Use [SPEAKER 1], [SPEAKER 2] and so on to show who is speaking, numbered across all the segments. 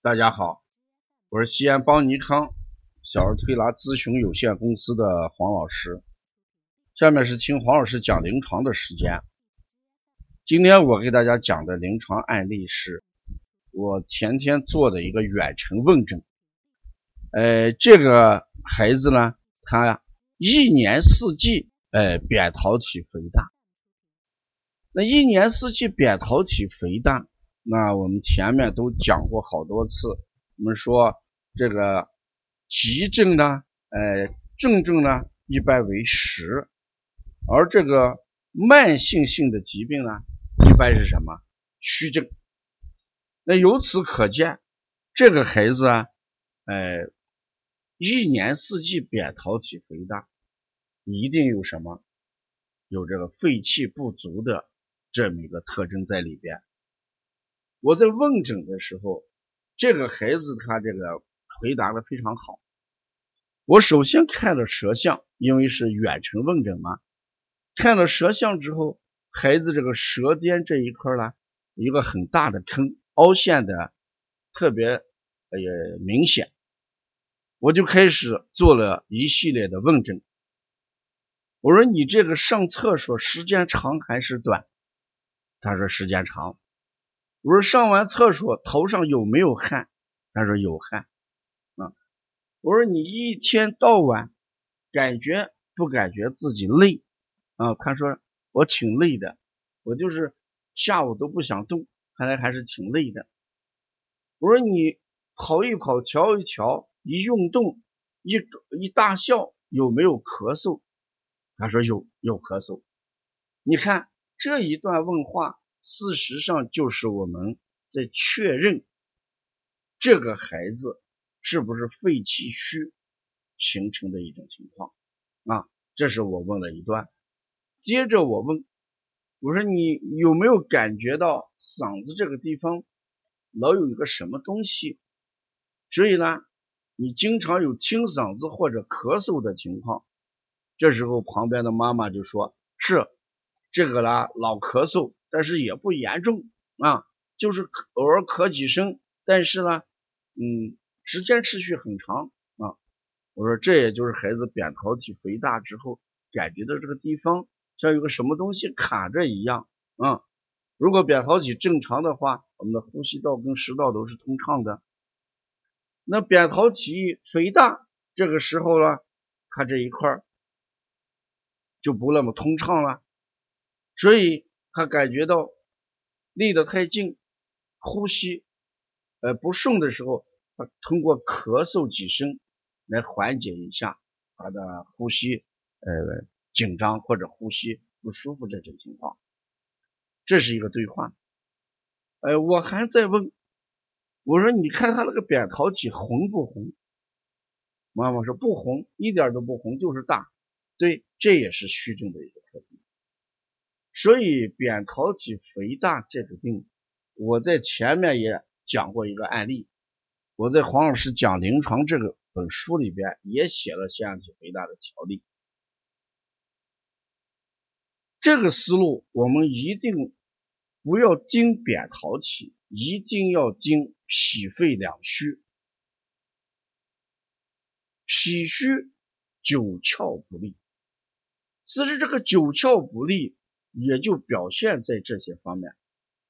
[SPEAKER 1] 大家好，我是西安邦尼康小儿推拿咨询有限公司的黄老师。下面是听黄老师讲临床的时间。今天我给大家讲的临床案例是我前天做的一个远程问诊。呃，这个孩子呢，他一年四季呃扁桃体肥大。那一年四季扁桃体肥大。那我们前面都讲过好多次，我们说这个急症呢，呃，重症呢一般为实，而这个慢性性的疾病呢，一般是什么虚症？那由此可见，这个孩子啊，呃，一年四季扁桃体肥大，一定有什么？有这个肺气不足的这么一个特征在里边。我在问诊的时候，这个孩子他这个回答的非常好。我首先看了舌象，因为是远程问诊嘛，看了舌象之后，孩子这个舌尖这一块呢，一个很大的坑，凹陷的特别呃明显。我就开始做了一系列的问诊。我说你这个上厕所时间长还是短？他说时间长。我说上完厕所头上有没有汗？他说有汗。啊，我说你一天到晚感觉不感觉自己累？啊，他说我挺累的，我就是下午都不想动，看来还是挺累的。我说你跑一跑，瞧一瞧，一运动，一一大笑，有没有咳嗽？他说有，有咳嗽。你看这一段问话。事实上，就是我们在确认这个孩子是不是肺气虚形成的一种情况啊。这是我问了一段，接着我问，我说你有没有感觉到嗓子这个地方老有一个什么东西？所以呢，你经常有清嗓子或者咳嗽的情况。这时候旁边的妈妈就说：“是这个啦，老咳嗽。”但是也不严重啊，就是偶尔咳几声，但是呢，嗯，时间持续很长啊。我说这也就是孩子扁桃体肥大之后感觉到这个地方像有个什么东西卡着一样啊。如果扁桃体正常的话，我们的呼吸道跟食道都是通畅的。那扁桃体肥大这个时候呢，它这一块就不那么通畅了，所以。他感觉到离得太近，呼吸呃不顺的时候，他通过咳嗽几声来缓解一下他的呼吸呃紧张或者呼吸不舒服这种情况。这是一个对话。呃，我还在问，我说你看他那个扁桃体红不红？妈妈说不红，一点都不红，就是大。对，这也是虚症的一个特征。所以扁桃体肥大这个病，我在前面也讲过一个案例，我在黄老师讲临床这个本书里边也写了腺样体肥大的条例。这个思路我们一定不要盯扁桃体，一定要盯脾肺两虚。脾虚九窍不利，其实这个九窍不利。也就表现在这些方面，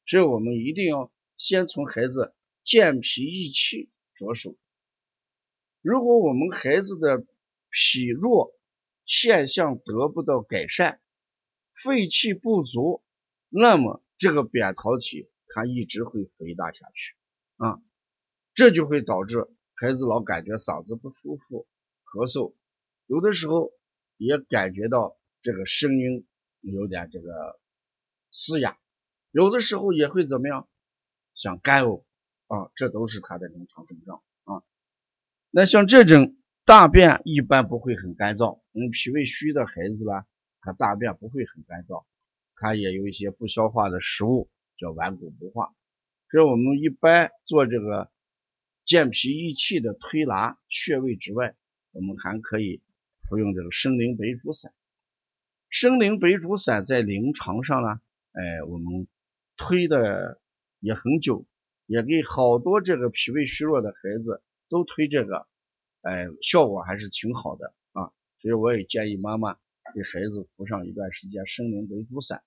[SPEAKER 1] 所以我们一定要先从孩子健脾益气着手。如果我们孩子的脾弱现象得不到改善，肺气不足，那么这个扁桃体它一直会肥大下去啊，这就会导致孩子老感觉嗓子不舒服、咳嗽，有的时候也感觉到这个声音。有点这个嘶哑，有的时候也会怎么样，想干呕啊，这都是他的临床症状啊。那像这种大便一般不会很干燥，嗯，脾胃虚的孩子呢，他大便不会很干燥，他也有一些不消化的食物，叫顽固不化。所以我们一般做这个健脾益气的推拿穴位之外，我们还可以服用这个生灵白术散。生灵白术散在临床上呢，哎，我们推的也很久，也给好多这个脾胃虚弱的孩子都推这个，哎，效果还是挺好的啊。所以我也建议妈妈给孩子服上一段时间生灵白珠散，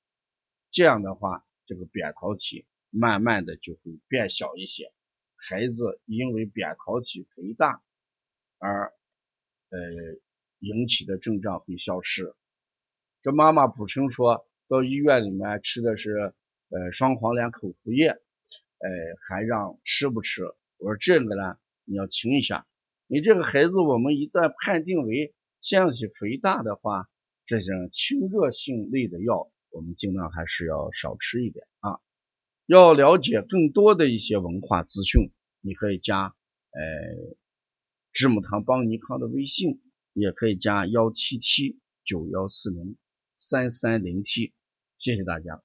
[SPEAKER 1] 这样的话，这个扁桃体慢慢的就会变小一些，孩子因为扁桃体肥大而呃引起的症状会消失。这妈妈补充说，到医院里面吃的是呃双黄连口服液。哎，还让吃不吃？我说这个呢，你要听一下。你这个孩子，我们一旦判定为腺样体肥大的话，这种清热性类的药，我们尽量还是要少吃一点啊。要了解更多的一些文化资讯，你可以加呃知母堂邦尼康的微信，也可以加幺七七九幺四零三三零七。谢谢大家。